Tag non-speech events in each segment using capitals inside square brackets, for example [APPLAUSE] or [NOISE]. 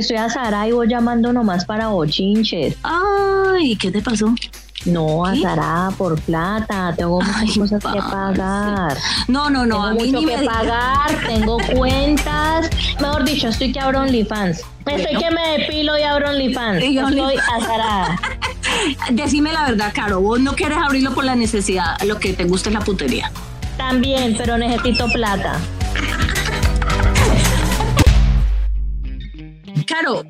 Estoy a Sara y voy llamando nomás para bochinches. Ay, ¿qué te pasó? No, a ¿Qué? Sara por plata. Tengo muchas Ay, cosas que pagar. No, no, no, tengo a mí mucho ni que me pagar, tengo [LAUGHS] cuentas. Mejor dicho, estoy que abro OnlyFans. Estoy Bueno. que me depilo y abro OnlyFans. Y Estoy Only- azarada. [LAUGHS] Decime la verdad, Caro, vos no quieres abrirlo por la necesidad, lo que te gusta es la putería. También, pero necesito plata. Caro,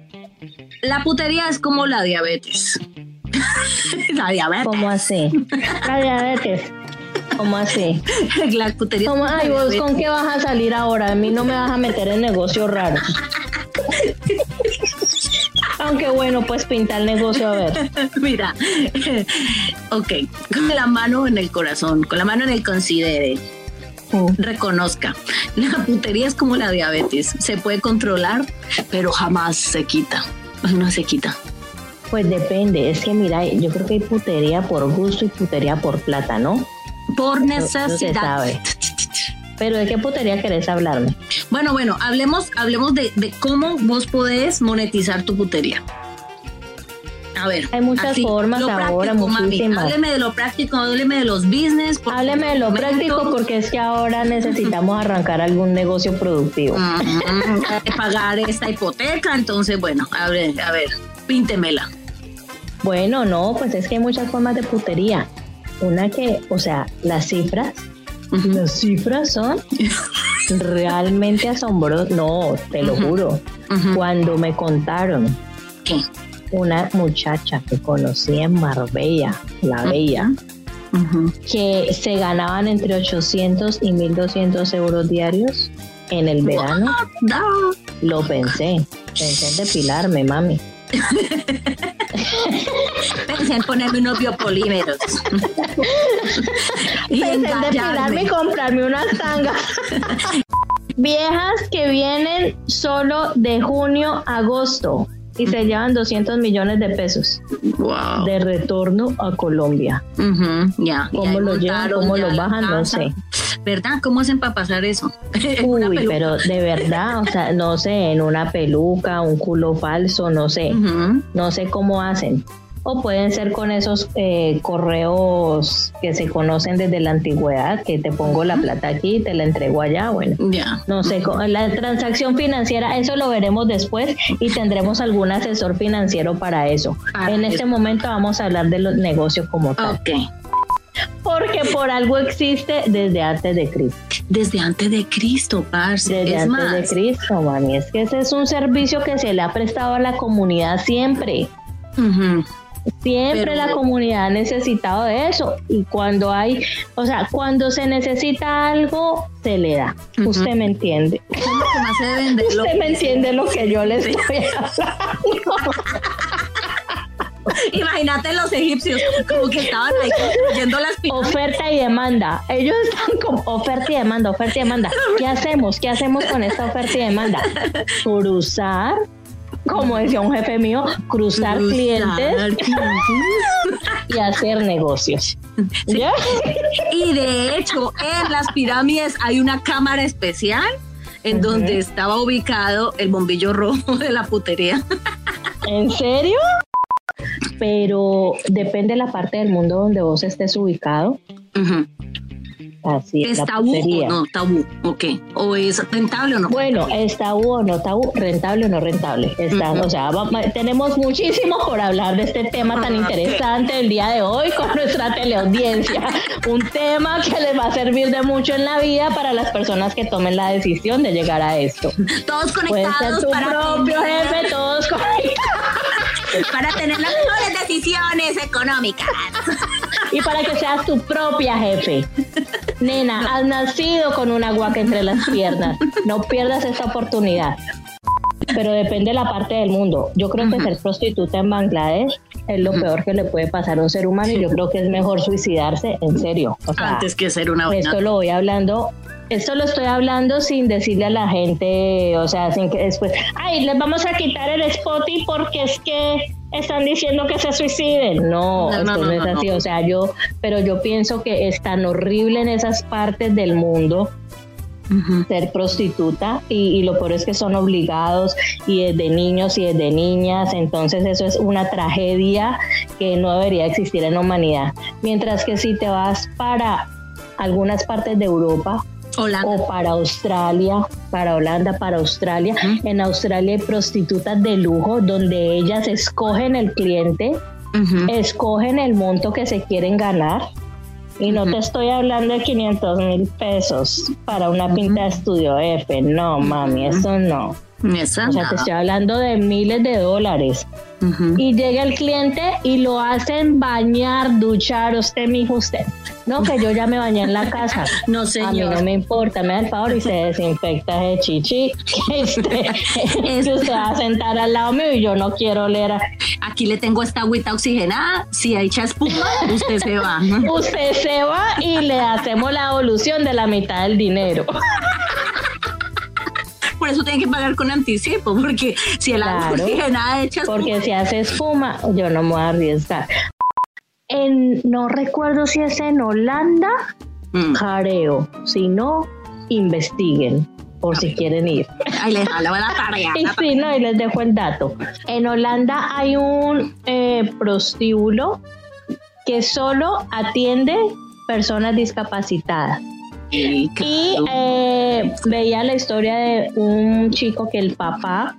la putería es como la diabetes. [LAUGHS] la diabetes. ¿Cómo así? La diabetes. ¿Cómo así? [LAUGHS] La putería. ¿Cómo, ay, la vos con qué vas a salir ahora? A mí no me vas a meter en negocios raros. Aunque bueno, pues pinta el negocio a ver. [LAUGHS] Mira, ok, con la mano en el corazón, con la mano en el considere, reconozca, [LAUGHS] la putería es como la diabetes, se puede controlar, pero jamás se quita, no se quita. Pues depende, es que mira, yo creo que hay putería por gusto y putería por plata, ¿no? Por se necesidad. sabe. Pero ¿de qué putería querés hablarme? Bueno, bueno, hablemos, hablemos de, de cómo vos podés monetizar tu putería. A ver. Hay muchas formas ahora, práctico, mami. muchísimas. Hábleme de lo práctico, hábleme de los business. Hábleme de lo práctico porque es que ahora necesitamos arrancar algún negocio productivo. Hay que pagar esta hipoteca, entonces bueno, a ver, a ver, píntemela. Bueno, no, pues es que hay muchas formas de putería. Una que, o sea, las cifras, las cifras son [LAUGHS] realmente asombrosas. No, te lo juro. Cuando me contaron ¿Qué? Una muchacha que conocí en Marbella, la Bella, que se ganaban entre 800 y 1200 euros diarios en el verano, Da. lo pensé. Pensé en depilarme, mami. [LAUGHS] Pensé en ponerme unos biopolímeros. y Pensé en depilarme y comprarme unas tangas. [LAUGHS] Viejas que vienen solo de junio a agosto y se llevan 200 millones de pesos Wow. de retorno a Colombia. Ujú, ya. y ¿Cómo lo llevan? ¿Cómo lo bajan? No sé. ¿Verdad? ¿Cómo hacen para pasar eso? [LAUGHS] Uy, pero de verdad, o sea, no sé, en una peluca, un culo falso, no sé. Ujú. No sé cómo hacen. O pueden ser con esos eh, correos que se conocen desde la antigüedad, que te pongo la plata aquí y te la entrego allá. Bueno, Ya. no sé, la transacción financiera, eso lo veremos después y tendremos algún asesor financiero para eso. Para en este momento vamos a hablar de los negocios como tal, Ok. porque por algo existe desde antes de Cristo. Desde antes de Cristo, parce. Desde es antes más, de Cristo, mami. Es que ese es un servicio que se le ha prestado a la comunidad siempre. Siempre Pero- la comunidad ha necesitado de eso y cuando hay, o sea, cuando se necesita algo, se le da. Usted me entiende. Usted que- me entiende lo que yo le estoy hablando. Imagínate los egipcios, como que estaban ahí construyendo las pirámides. Oferta y demanda. Ellos están como oferta y demanda, oferta y demanda. ¿Qué hacemos? ¿Qué hacemos con esta oferta y demanda? Cruzar, como decía un jefe mío, cruzar clientes y hacer negocios. ¿Ya? Y de hecho, en las pirámides hay una cámara especial en donde estaba ubicado el bombillo rojo de la putería. ¿En serio? Pero depende de la parte del mundo donde vos estés ubicado. Ujú. Así es ¿Es tabú o no tabú? Ok. ¿O es rentable o no? Bueno, es tabú o no tabú, rentable o no rentable. Está. O sea, va- tenemos muchísimo por hablar de este tema tan Ah, interesante el día de hoy con [LAUGHS] nuestra teleaudiencia. Un tema que les va a servir de mucho en la vida para las personas que tomen la decisión de llegar a esto. Todos conectados tu para propio jefe, todos conectados. [LAUGHS] para tener las mejores decisiones económicas. Y para que seas tu propia jefe. Nena, has nacido con una guaca entre las piernas. No pierdas esta oportunidad. Pero depende de la parte del mundo. Yo creo que ser prostituta en Bangladesh es lo peor que le puede pasar a un ser humano y yo creo que es mejor suicidarse, en serio. O sea, Antes que ser una buena. esto lo voy hablando esto lo estoy hablando sin decirle a la gente, o sea, sin que después, ay, les vamos a quitar el Spotify porque es que están diciendo que se suiciden. No, No, esto no, no, no, es así. O sea, yo, pero yo pienso que es tan horrible en esas partes del mundo ser prostituta y, y lo peor es que son obligados y es de niños y es de niñas, entonces eso es una tragedia que no debería existir en la humanidad. Mientras que si te vas para algunas partes de Europa Holanda. o para Australia, para Holanda, para Australia, en Australia hay prostitutas de lujo donde ellas escogen el cliente escogen el monto que se quieren ganar. Y no te estoy hablando de 500 mil pesos para una pinta de estudio F. No, mami, eso no. Esa O sea, te estoy hablando de miles de dólares. Y llega el cliente y lo hacen bañar, duchar, usted, mijo, usted. No, que yo ya me bañé en la casa. [LAUGHS] No, A mí señor. no me importa, me da el favor y se desinfecta ese chichi. [LAUGHS] [LAUGHS] Que usted, va a sentar al lado mío y yo no quiero oler a, Aquí le tengo esta agüita oxigenada. Si echa espuma, usted se va. Usted se va y le hacemos la devolución de la mitad del dinero. Por eso tiene que pagar con anticipo, porque si el agua Claro. oxigenada echa espuma. Porque si hace espuma, yo no me voy a arriesgar. En, no recuerdo si es en Holanda, Mm. careo. Si no, investiguen por si quieren ir. Ahí le jala la tarea. [LAUGHS] Y sí, no, y les dejo el dato. En Holanda hay un eh, prostíbulo que solo atiende personas discapacitadas. Y eh, veía la historia de un chico que el papá.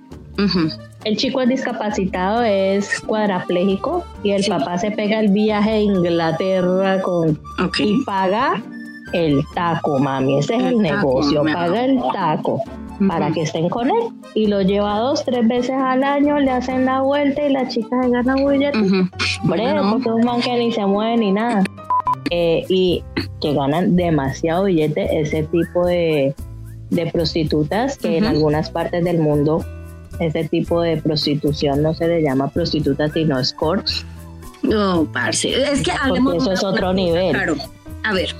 El chico es discapacitado, es cuadrapléjico y el Sí. papá se pega el viaje a Inglaterra con y paga el taco, mami. Ese es el, El taco, negocio, paga el taco para que estén con él. Y lo lleva dos, tres veces al año, le hacen la vuelta y la chica se gana un billete. Bueno, porque es un man que ni se mueve ni nada. Eh, y que ganan demasiado billete ese tipo de, de prostitutas que en algunas partes del mundo ese tipo de prostitución no se le llama prostituta sino escort. No, parce. Es que hablemos eso es otro nivel. Claro. A ver,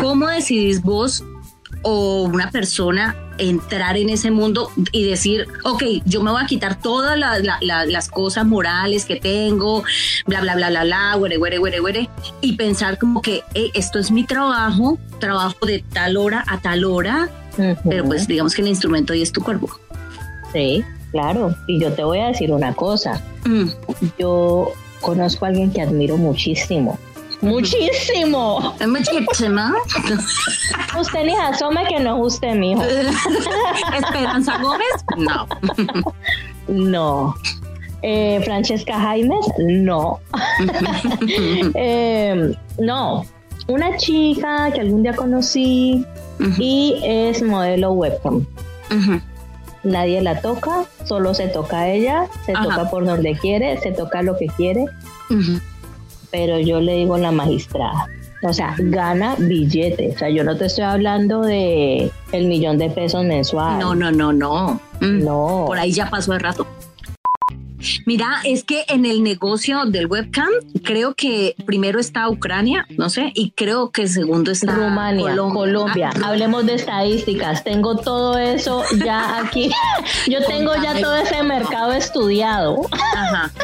¿cómo decidís vos o una persona entrar en ese mundo y decir, ok, yo me voy a quitar todas la- la- la- las cosas morales que tengo, bla, bla, bla, bla, bla, güere, güere, güere, güere, y pensar como que "Ey, esto es mi trabajo, trabajo de tal hora a tal hora, pero Ujú. pues digamos que el instrumento ahí es tu cuerpo. Sí, claro. Y yo te voy a decir una cosa. Mm. Yo conozco a alguien que admiro muchísimo. ¡Muchísimo! Es muchísima. Usted ni asome que no es usted, mijo. [LAUGHS] Esperanza Gómez, no. No. Eh, Francesca Jaimes, no. [LAUGHS] Eh, no. Una chica que algún día conocí y es modelo webcam. Ujú. Nadie la toca, solo se toca a ella, se Ajá. toca por donde quiere, se toca lo que quiere, pero yo le digo la magistrada. O sea, gana billete. O sea, yo no te estoy hablando de el millón de pesos mensual. No, no, no, no. Mm. No. Por ahí ya pasó el rato. Mira, es que en el negocio del webcam, creo que primero está Ucrania, no sé, y creo que segundo está Rumania, Colombia. Colombia. Ah, Hablemos de estadísticas. Tengo todo eso ya aquí. [LAUGHS] Yo tengo ya todo ese mercado estudiado. Ajá. [LAUGHS]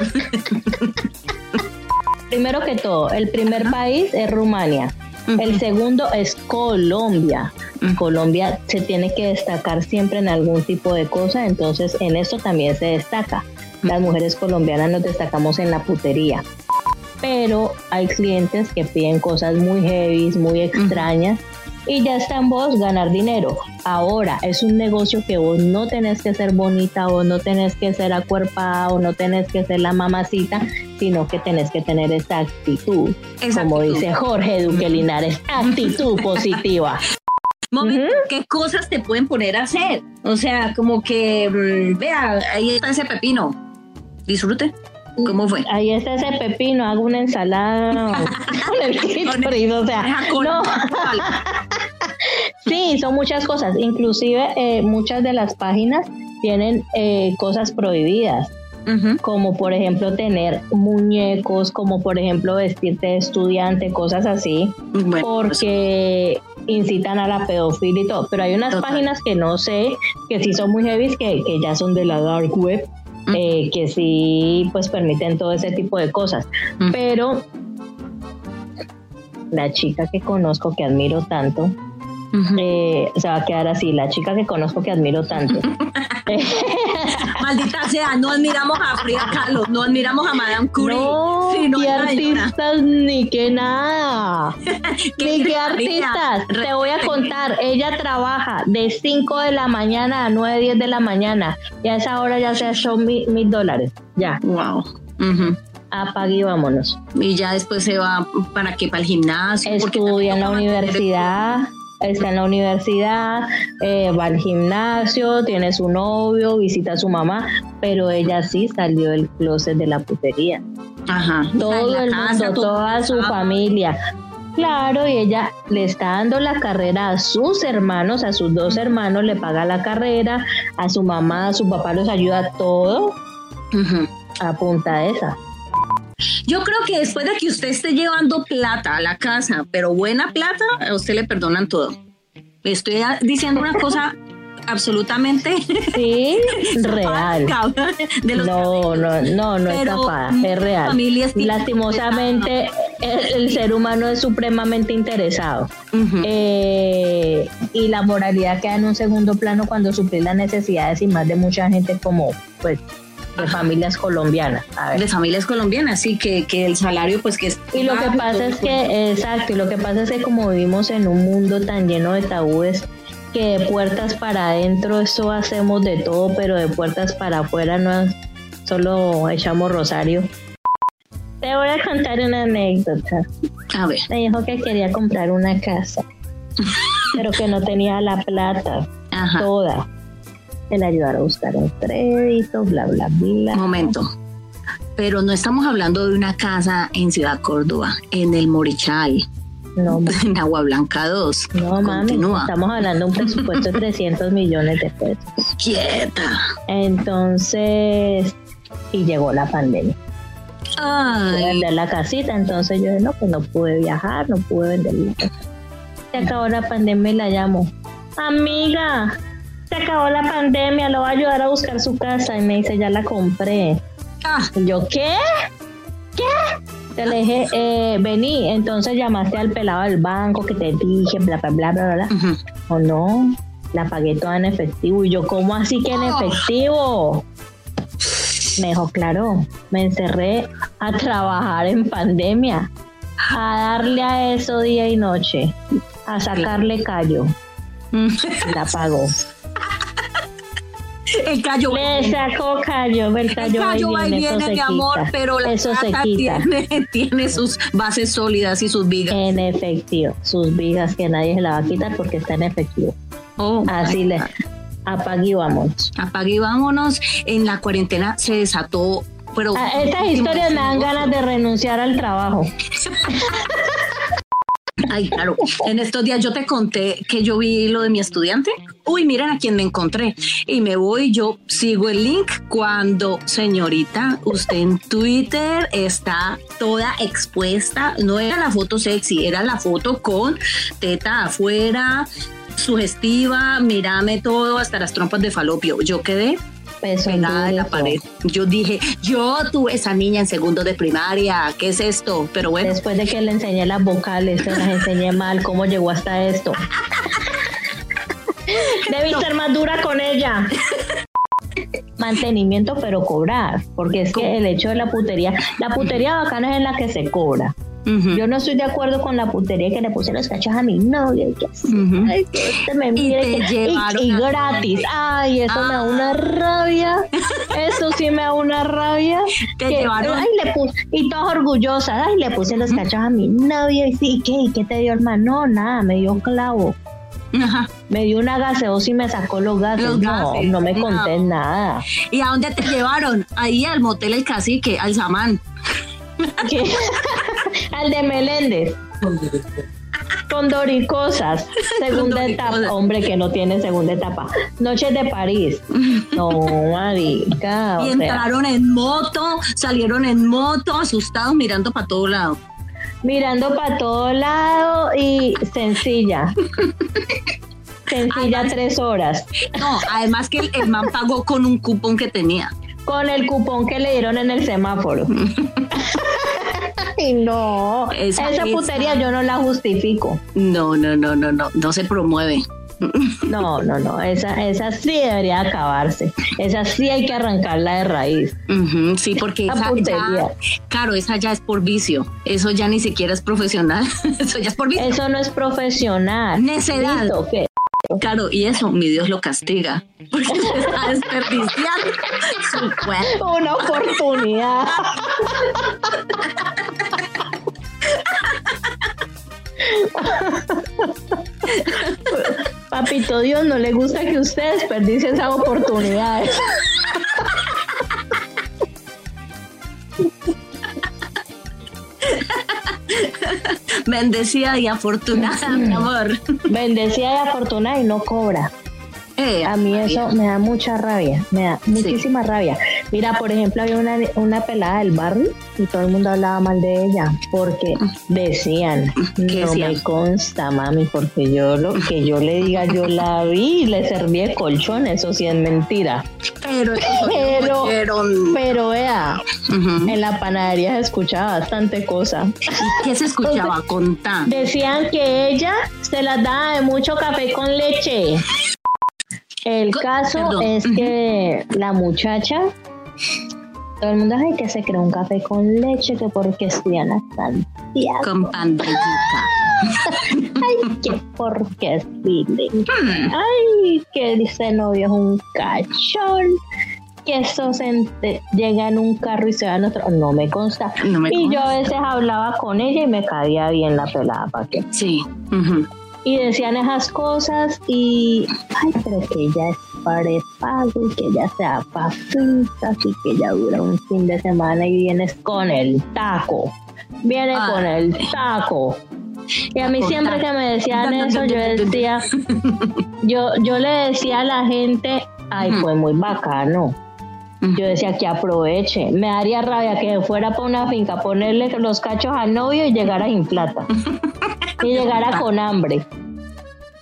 Primero que todo, el primer país es Rumania. El segundo es Colombia. Colombia se tiene que destacar siempre en algún tipo de cosa, entonces en esto también se destaca. Las mujeres colombianas nos destacamos en la putería. Pero hay clientes que piden cosas muy heavy, muy extrañas y ya está en vos ganar dinero. Ahora es un negocio que vos no tenés que ser bonita, vos no tenés que ser acuerpada, o no tenés que ser la mamacita, sino que tenés que tener esta actitud. Esa Como actitud. dice Jorge Duque Linares, actitud [LAUGHS] positiva. Momento. ¿qué cosas te pueden poner a hacer? O sea, como que, mm, vea, ahí está ese pepino. Disfrute. ¿Cómo fue? Ahí está ese pepino, hago una ensalada [LAUGHS] con el clítoris, o sea, no. sí, son muchas cosas, inclusive eh, muchas de las páginas tienen eh, cosas prohibidas. como por ejemplo tener muñecos, como por ejemplo vestirte de estudiante, cosas así, porque incitan a la pedofilia y todo. Pero hay unas páginas que no sé, que sí son muy heavy, que, que ya son de la dark web, eh, que sí pues permiten todo ese tipo de cosas. Pero la chica que conozco, que admiro tanto, eh, se va a quedar así, la chica que conozco que admiro tanto. [LAUGHS] Maldita sea, no admiramos a Frida Kahlo, no admiramos a Madame Curie. No, ni artistas ni que nada. [LAUGHS] ni que artistas. Te voy a contar, ella trabaja de 5 de la mañana a 9, 10 de la mañana y a esa hora ya se ha hecho mil, dólares. Ya. Wow. Apague y vámonos. Y ya después se va para qué, para el gimnasio. Estudia en la universidad está en la universidad, eh, va al gimnasio, tiene su novio, visita a su mamá, pero ella sí salió del closet de la putería. Ajá. Todo el mundo, toda su familia. Claro, y ella le está dando la carrera a sus hermanos, a sus dos hermanos, le paga la carrera, a su mamá, a su papá los ayuda todo a punta esa. Yo creo que después de que usted esté llevando plata a la casa, pero buena plata, a usted le perdonan todo. Estoy diciendo una cosa [LAUGHS] absolutamente sí, [LAUGHS] real. [LAUGHS] no, no, no, no es capaz, es real. Lastimosamente, el, ser humano es supremamente interesado. Eh, y la moralidad queda en un segundo plano cuando suplir las necesidades y más de mucha gente como, pues, de familias colombianas. De familias colombianas, sí, que, que el salario pues que es... Y lo que pasa es que, exacto, y lo que pasa es que como vivimos en un mundo tan lleno de tabúes, que de puertas para adentro eso hacemos de todo, pero de puertas para afuera no solo echamos rosario. Te voy a contar una anécdota. A ver. Me dijo que quería comprar una casa, pero que no tenía la plata toda el ayudar a buscar un crédito, bla, bla, bla. Momento. Pero no estamos hablando de una casa en Ciudad Córdoba, en el Morichal. No, [LAUGHS] en Agua Blanca 2. No, mami, estamos hablando de un presupuesto de 300 millones de pesos. Quieta. Entonces, y llegó la pandemia. Ay. vender la casita, entonces yo no, pues no pude viajar, no pude vender la casa. Se acabó la pandemia y la llamo. Amiga, se acabó la pandemia, lo va a ayudar a buscar su casa. Y me dice, ya la compré. Ah. yo, ¿qué? ¿Qué? Te le dije, eh, vení, entonces llamaste al pelado del banco que te dije, bla, bla, bla, bla, bla. O no, la pagué toda en efectivo. Y yo, ¿cómo así que en oh. efectivo? Me dijo, claro, me encerré a trabajar en pandemia, a darle a eso día y noche, a sacarle callo. La pagó. El callo Le sacó callo, el callo, el callo va y viene, mi amor, pero la eso se quita. [LAUGHS] Tiene, sus bases sólidas y sus vigas. En efectivo, sus vigas que nadie se la va a quitar porque está en efectivo. Oh, Así le apague y vámonos. Apague y vámonos. En la cuarentena se desató pero ah, estas historias me dan ganas de renunciar al trabajo. [LAUGHS] Ay, claro. En estos días yo te conté que yo vi lo de mi estudiante. Uy, miren a quién me encontré. Y me voy, yo sigo el link cuando, señorita, usted en Twitter está toda expuesta. No era la foto sexy, era la foto con teta afuera, sugestiva, mírame todo, hasta las trompas de falopio. Yo quedé pegada en la pared. Yo dije, yo tuve esa niña en segundo de primaria, ¿qué es esto? Pero bueno. Después de que le enseñé las vocales, se las enseñé mal, ¿cómo llegó hasta esto? [LAUGHS] Debí ser más dura con ella. Mantenimiento, pero cobrar, porque es que el hecho de la putería, la putería bacana es en la que se cobra. Yo no estoy de acuerdo con la putería que le puse los cachos a mi novio. Que Ay, que este me mire. Y, gratis. Ay, eso me da una rabia. Eso sí me da una rabia. Te llevaron. Ay, le puse, y todas orgullosas. Ay, le puse los cachos a mi novio. Y sí, ¿qué? ¿Y qué te dio, hermano? No, nada, me dio clavo. Ajá. Me dio una gaseosa y me sacó los gases. Los no, gases, no me no. conté nada. ¿Y a dónde te llevaron? Ahí al motel El Cacique, al Samán. ¿Qué? [LAUGHS] Al de Meléndez. Con Doricosas, segunda Con etapa. Hombre, que no tiene segunda etapa. Noches de París. No, marica. Y sea, entraron en moto, salieron en moto, asustados, mirando para todo lado. mirando para todo lado y sencilla. Sencilla Además- tres horas. No, además que el, el man pagó con un cupón que tenía. Con el cupón que le dieron en el semáforo. Ay, no. Esa- Esa, esa- putería yo no la justifico. No, no, no, no, no, no se promueve. No, no, no. Esa, esa sí debería acabarse. Esa sí hay que arrancarla de raíz. Sí, porque esa putería. ya, claro, esa ya es por vicio. Eso ya ni siquiera es profesional. [LAUGHS] Eso ya es por vicio. Eso no es profesional. Necedad. Listo, ¿qué? Claro, y eso mi Dios lo castiga. Porque se está desperdiciando su cuerpo. Una oportunidad. Papito Dios, no le gusta que usted desperdicie esas oportunidades. [LAUGHS] Bendecida y afortunada, mi amor. [LAUGHS] Bendecida y afortunada y no cobra. Eh, A mí eso me da mucha rabia, me da muchísima rabia. Mira, por ejemplo, había una, una pelada del barrio y todo el mundo hablaba mal de ella porque decían, ¿Qué no decían? me consta, mami, porque yo lo que yo le diga, yo la vi y le serví de colchón, eso sí es mentira. Pero, Pero-. Pero vea, en la panadería se escuchaba bastante cosa. ¿Y qué se escuchaba? Contá. Decían que ella se las daba de mucho café con leche. El Co- caso perdón. es que la muchacha, todo el mundo ay que se creó un café con leche, que porque estudian a Santiago, Con pan de [LAUGHS] yuca. que porque es feeling. Hmm. Ay, que ese novio es un cachón. Que eso se ente- llega en un carro y se va en otro. No me consta. No me y yo a veces hablaba con ella y me caía bien la pelada, ¿para qué? Sí. y decían esas cosas y ay pero que ella es parepago y que ella se da pa' fincas y que ella dura un fin de semana y vienes con el taco viene Ay. con el taco y a mí siempre que me decían eso yo decía yo yo le decía a la gente ay pues muy bacano yo decía que aproveche. Me daría rabia que fuera para una finca, ponerle los cachos al novio y llegara sin plata. [LAUGHS] y llegara con hambre.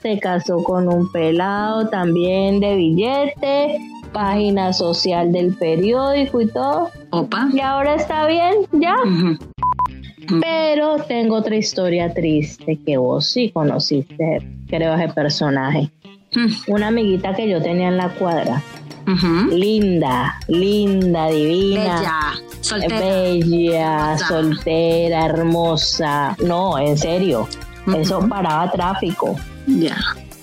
Se casó con un pelado también de billete, página social del periódico y todo. Opa. Y ahora está bien, ya. Pero tengo otra historia triste que vos sí conociste, creo, ese personaje. Mm, Una amiguita que yo tenía en la cuadra. Linda, linda, divina. Bella. Soltera. Bella, Hermosa. soltera, hermosa. No, en serio. Eso paraba tráfico. Ya.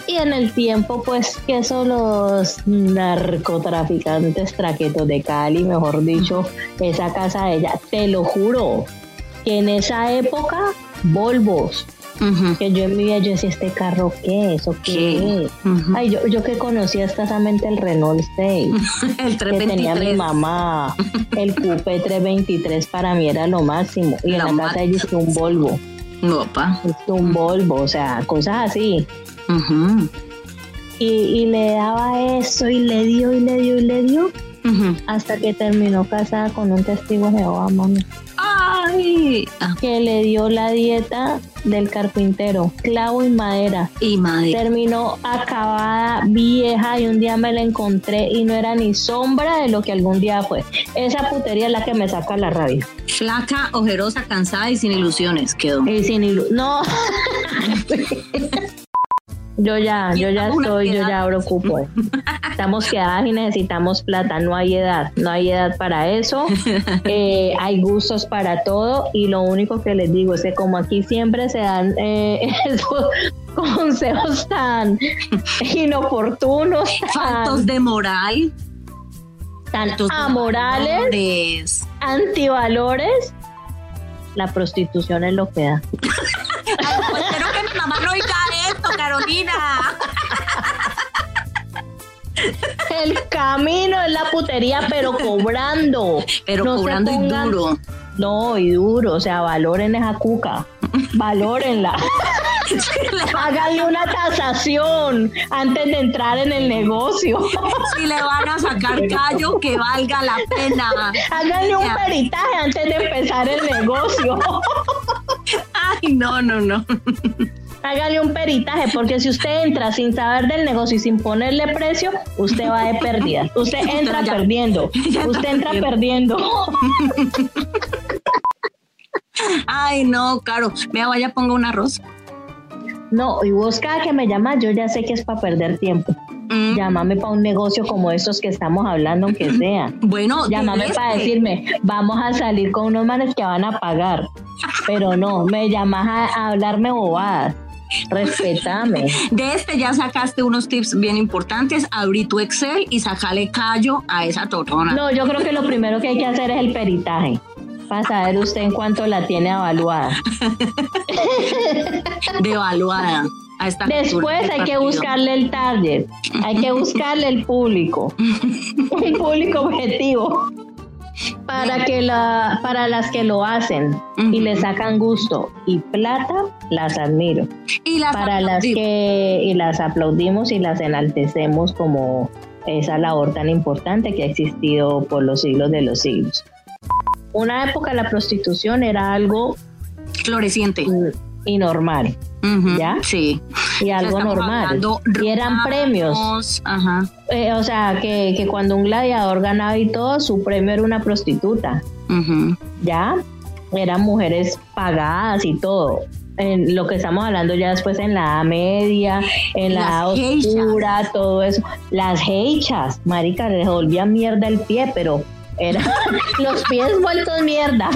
Y en el tiempo, pues, que son los narcotraficantes traquetos de Cali, mejor dicho, esa casa de ella, te lo juro, que en esa época, Volvos, Que yo en mi vida yo decía, ¿este carro qué? ¿Eso qué? ¿Qué? es?". Ay, yo, yo que conocía escasamente el Renault 6. [LAUGHS] El que tenía mi 323. mamá. [LAUGHS] El Coupe 323 para mí era lo máximo. Y en la casa ella hizo un Volvo. Opa. Hizo un Volvo, o sea, cosas así. Ujú. Y, y le daba eso y le dio y le dio y le dio hasta que terminó casada con un testigo de Jehová, mami, Ay. Ah, que le dio la dieta del carpintero, clavo y madera. y madre. Terminó acabada, vieja, y un día me la encontré y no era ni sombra de lo que algún día fue. Esa putería es la que me saca la rabia. Flaca, ojerosa, cansada y sin ilusiones quedó. Y sin ilu- No. [LAUGHS] [LAUGHS] yo ya, yo ya estoy, yo ya preocupo. Estamos quedadas y necesitamos plata. No hay edad, no hay edad para eso. [LAUGHS] Eh, hay gustos para todo y lo único que les digo es que como aquí siempre se dan eh, [LAUGHS] esos consejos tan inoportunos, Faltos de moral. tan faltos amorales, valores. antivalores, la prostitución es lo que da. [LAUGHS] Ay, pues, espero que mi mamá no oiga Carolina. El camino es la putería, pero cobrando. Pero No cobrando y duro. No, y duro, o sea, valoren esa cuca. Valórenla. Háganle una tasación antes de entrar en el negocio. Si le van a sacar callo, que valga la pena. Háganle un peritaje antes de empezar el negocio. Ay, no, no, no. Hágale un peritaje, porque si usted entra sin saber del negocio y sin ponerle precio, usted va de pérdida. Usted [LAUGHS] entra ya- perdiendo. [LAUGHS] ya Usted entra perdiendo. Ay, no, Caro. Vea, vaya, ponga un arroz. No, y vos cada que me llamas, yo ya sé que es para perder tiempo. Mm, Llámame para un negocio como estos que estamos hablando, aunque [LAUGHS] sea. Bueno, Llámame para este. decirme, vamos a salir con unos manes que van a pagar. Pero no, me llamas a, a hablarme bobadas. Respetame. De este ya sacaste unos tips bien importantes. Abrí tu Excel y sacale callo a esa torrona. No, yo creo que lo primero que hay que hacer es el peritaje. Para saber usted en cuánto la tiene evaluada. [LAUGHS] Devaluada. A esta Después hay que buscarle el target, hay que buscarle el público, [LAUGHS] un público objetivo para que la, para las que lo hacen y le sacan gusto y plata, las admiro. Y las Para las aplaudí. que y las aplaudimos y las enaltecemos como esa labor tan importante que ha existido por los siglos de los siglos. Una época la prostitución era algo Floreciente. y normal ¿Ya? Sí. Y algo normal y eran premios Ajá. Eh, o sea, que, que cuando un gladiador ganaba y todo, su premio era una prostituta. ¿ya? Eran mujeres pagadas y todo. En lo que estamos hablando ya después en la Edad media, en la Edad oscura, todo eso. Las hechas, marica, les volvía mierda el pie, pero eran [LAUGHS] los pies vueltos mierda.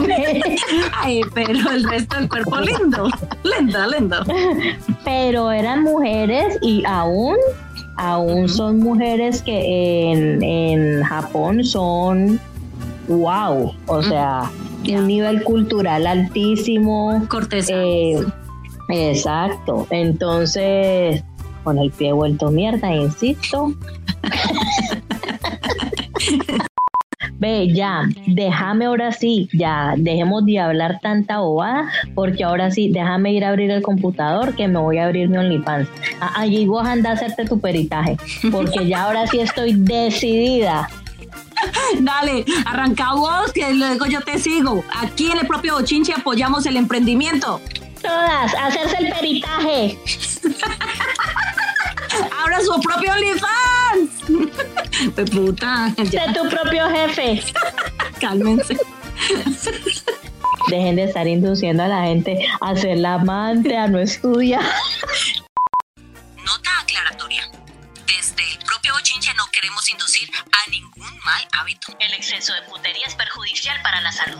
[LAUGHS] Ay, pero el resto del cuerpo lindo. Lindo, lindo. pero eran mujeres y aún, aún son mujeres que en, en Japón son wow, o sea, un nivel cultural altísimo. Cortesano. eh, exacto, entonces con el pie vuelto mierda, insisto. [LAUGHS] Ve, ya, déjame ahora sí, ya, dejemos de hablar tanta bobada, porque ahora sí, déjame ir a abrir el computador que me voy a abrir mi OnlyFans. Ah, Allí vos anda a hacerte tu peritaje, porque ya ahora sí estoy decidida. [LAUGHS] Dale, arranca vos, que luego yo te sigo. Aquí en el propio Bochinche apoyamos el emprendimiento. Todas, hacerse el peritaje. [LAUGHS] Abra su propio OnlyFans. [LAUGHS] Pues puta, ya, Sé tu propio jefe. cálmense. Dejen de estar induciendo a la gente a ser la amante, a no estudiar. Nota aclaratoria. Desde el propio Bochinche no queremos inducir a ningún mal hábito. El exceso de putería es perjudicial para la salud.